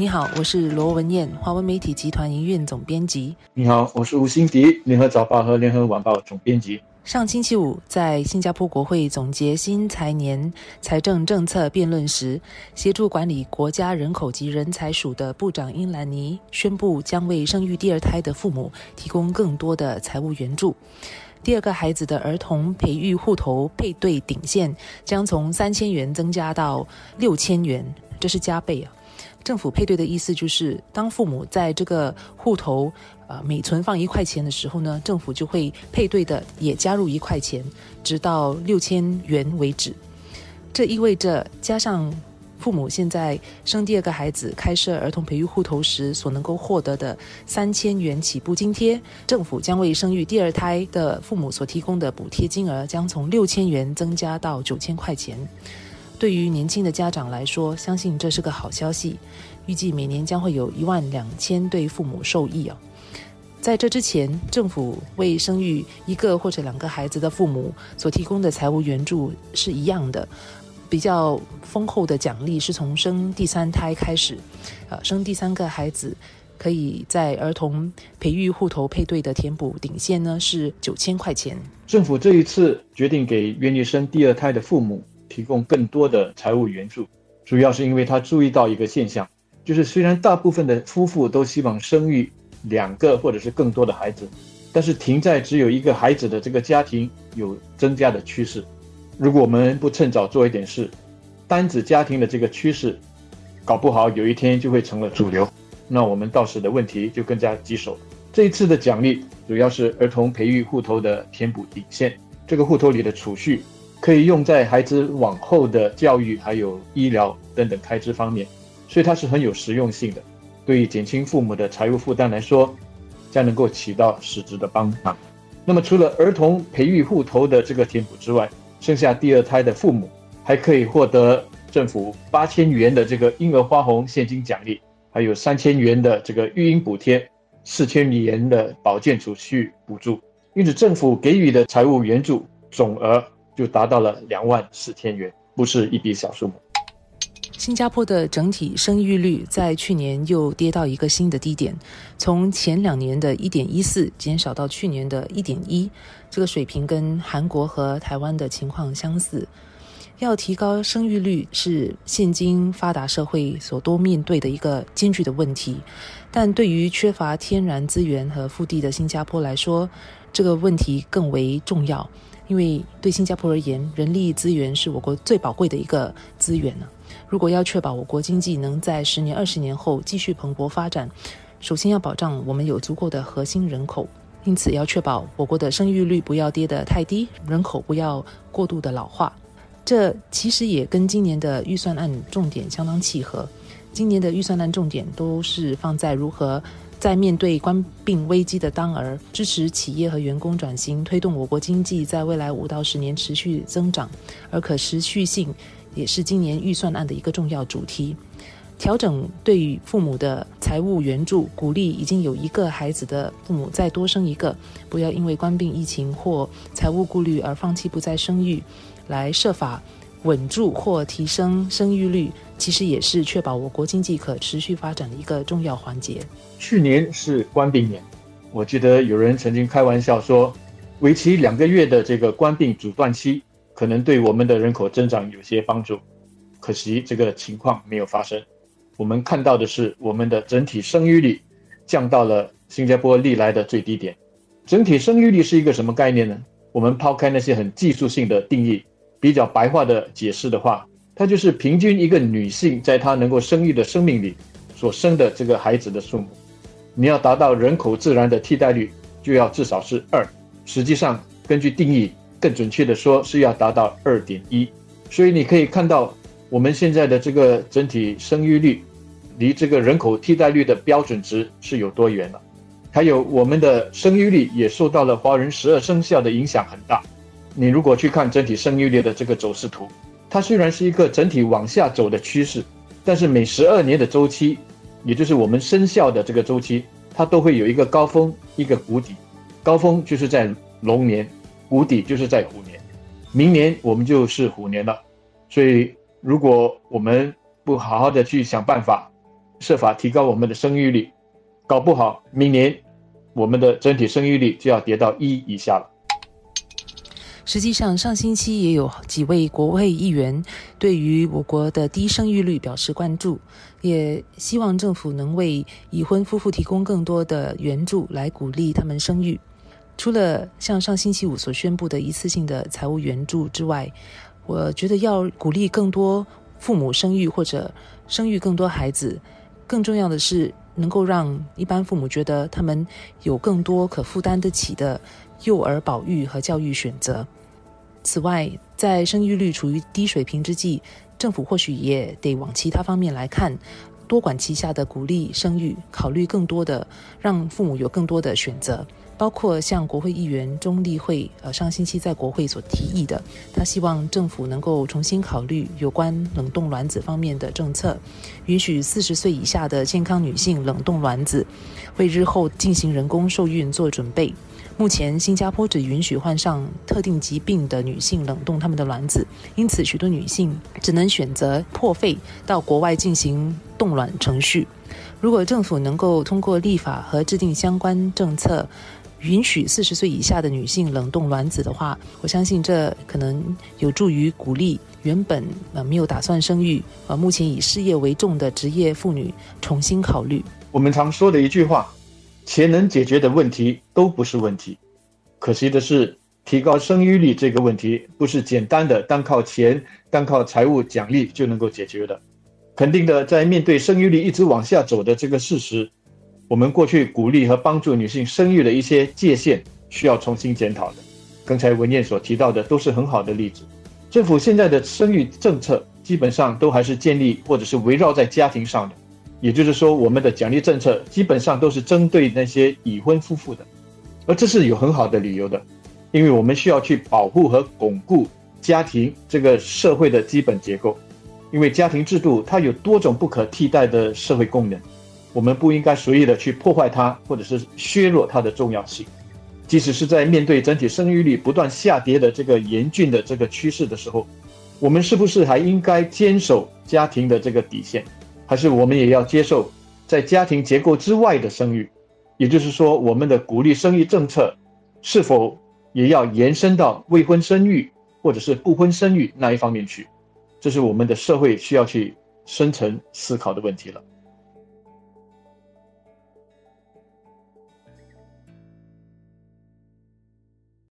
你好，我是罗文燕，华文媒体集团营运总编辑。你好，我是吴欣迪，联合早报和联合晚报总编辑。上星期五，在新加坡国会总结新财年财政政策辩论时，协助管理国家人口及人才署的部长英兰尼宣布，将为生育第二胎的父母提供更多的财务援助。第二个孩子的儿童培育户头配对顶线将从三千元增加到六千元，这是加倍啊！政府配对的意思就是，当父母在这个户头。呃，每存放一块钱的时候呢，政府就会配对的也加入一块钱，直到六千元为止。这意味着，加上父母现在生第二个孩子开设儿童培育户头时所能够获得的三千元起步津贴，政府将为生育第二胎的父母所提供的补贴金额将从六千元增加到九千块钱。对于年轻的家长来说，相信这是个好消息。预计每年将会有一万两千对父母受益哦。在这之前，政府为生育一个或者两个孩子的父母所提供的财务援助是一样的。比较丰厚的奖励是从生第三胎开始，呃，生第三个孩子可以在儿童培育户头配对的填补顶线呢是九千块钱。政府这一次决定给愿意生第二胎的父母提供更多的财务援助，主要是因为他注意到一个现象，就是虽然大部分的夫妇都希望生育。两个或者是更多的孩子，但是停在只有一个孩子的这个家庭有增加的趋势。如果我们不趁早做一点事，单子家庭的这个趋势，搞不好有一天就会成了主流。那我们到时的问题就更加棘手。这一次的奖励主要是儿童培育户头的填补底线，这个户头里的储蓄可以用在孩子往后的教育、还有医疗等等开支方面，所以它是很有实用性的。对于减轻父母的财务负担来说，将能够起到实质的帮忙。那么，除了儿童培育户头的这个填补之外，生下第二胎的父母还可以获得政府八千元的这个婴儿花红现金奖励，还有三千元的这个育婴补贴，四千元的保健储蓄补助。因此，政府给予的财务援助总额就达到了两万四千元，不是一笔小数目。新加坡的整体生育率在去年又跌到一个新的低点，从前两年的一点一四减少到去年的一点一，这个水平跟韩国和台湾的情况相似。要提高生育率是现今发达社会所多面对的一个艰巨的问题，但对于缺乏天然资源和腹地的新加坡来说，这个问题更为重要，因为对新加坡而言，人力资源是我国最宝贵的一个资源呢。如果要确保我国经济能在十年、二十年后继续蓬勃发展，首先要保障我们有足够的核心人口。因此，要确保我国的生育率不要跌得太低，人口不要过度的老化。这其实也跟今年的预算案重点相当契合。今年的预算案重点都是放在如何在面对关病危机的当儿，支持企业和员工转型，推动我国经济在未来五到十年持续增长，而可持续性。也是今年预算案的一个重要主题。调整对于父母的财务援助，鼓励已经有一个孩子的父母再多生一个，不要因为官病疫情或财务顾虑而放弃不再生育，来设法稳住或提升生育率，其实也是确保我国经济可持续发展的一个重要环节。去年是官病年，我记得有人曾经开玩笑说，为期两个月的这个官病阻断期。可能对我们的人口增长有些帮助，可惜这个情况没有发生。我们看到的是，我们的整体生育率降到了新加坡历来的最低点。整体生育率是一个什么概念呢？我们抛开那些很技术性的定义，比较白话的解释的话，它就是平均一个女性在她能够生育的生命里所生的这个孩子的数目。你要达到人口自然的替代率，就要至少是二。实际上，根据定义。更准确的说，是要达到二点一，所以你可以看到我们现在的这个整体生育率，离这个人口替代率的标准值是有多远了。还有我们的生育率也受到了华人十二生肖的影响很大。你如果去看整体生育率的这个走势图，它虽然是一个整体往下走的趋势，但是每十二年的周期，也就是我们生肖的这个周期，它都会有一个高峰，一个谷底。高峰就是在龙年。谷底就是在虎年，明年我们就是虎年了，所以如果我们不好好的去想办法，设法提高我们的生育率，搞不好明年我们的整体生育率就要跌到一以下了。实际上，上星期也有几位国会议员对于我国的低生育率表示关注，也希望政府能为已婚夫妇提供更多的援助，来鼓励他们生育。除了像上星期五所宣布的一次性的财务援助之外，我觉得要鼓励更多父母生育或者生育更多孩子，更重要的是能够让一般父母觉得他们有更多可负担得起的幼儿保育和教育选择。此外，在生育率处于低水平之际，政府或许也得往其他方面来看，多管齐下的鼓励生育，考虑更多的让父母有更多的选择，包括像国会议员钟立会呃上星期在国会所提议的，他希望政府能够重新考虑有关冷冻卵子方面的政策，允许四十岁以下的健康女性冷冻卵子，为日后进行人工受孕做准备。目前，新加坡只允许患上特定疾病的女性冷冻她们的卵子，因此许多女性只能选择破费到国外进行冻卵程序。如果政府能够通过立法和制定相关政策，允许四十岁以下的女性冷冻卵子的话，我相信这可能有助于鼓励原本呃没有打算生育、呃目前以事业为重的职业妇女重新考虑。我们常说的一句话。钱能解决的问题都不是问题，可惜的是，提高生育率这个问题不是简单的单靠钱、单靠财务奖励就能够解决的。肯定的，在面对生育率一直往下走的这个事实，我们过去鼓励和帮助女性生育的一些界限需要重新检讨的。刚才文燕所提到的都是很好的例子。政府现在的生育政策基本上都还是建立或者是围绕在家庭上的。也就是说，我们的奖励政策基本上都是针对那些已婚夫妇的，而这是有很好的理由的，因为我们需要去保护和巩固家庭这个社会的基本结构，因为家庭制度它有多种不可替代的社会功能，我们不应该随意的去破坏它，或者是削弱它的重要性，即使是在面对整体生育率不断下跌的这个严峻的这个趋势的时候，我们是不是还应该坚守家庭的这个底线？还是我们也要接受在家庭结构之外的生育，也就是说，我们的鼓励生育政策是否也要延伸到未婚生育或者是不婚生育那一方面去？这是我们的社会需要去深层思考的问题了。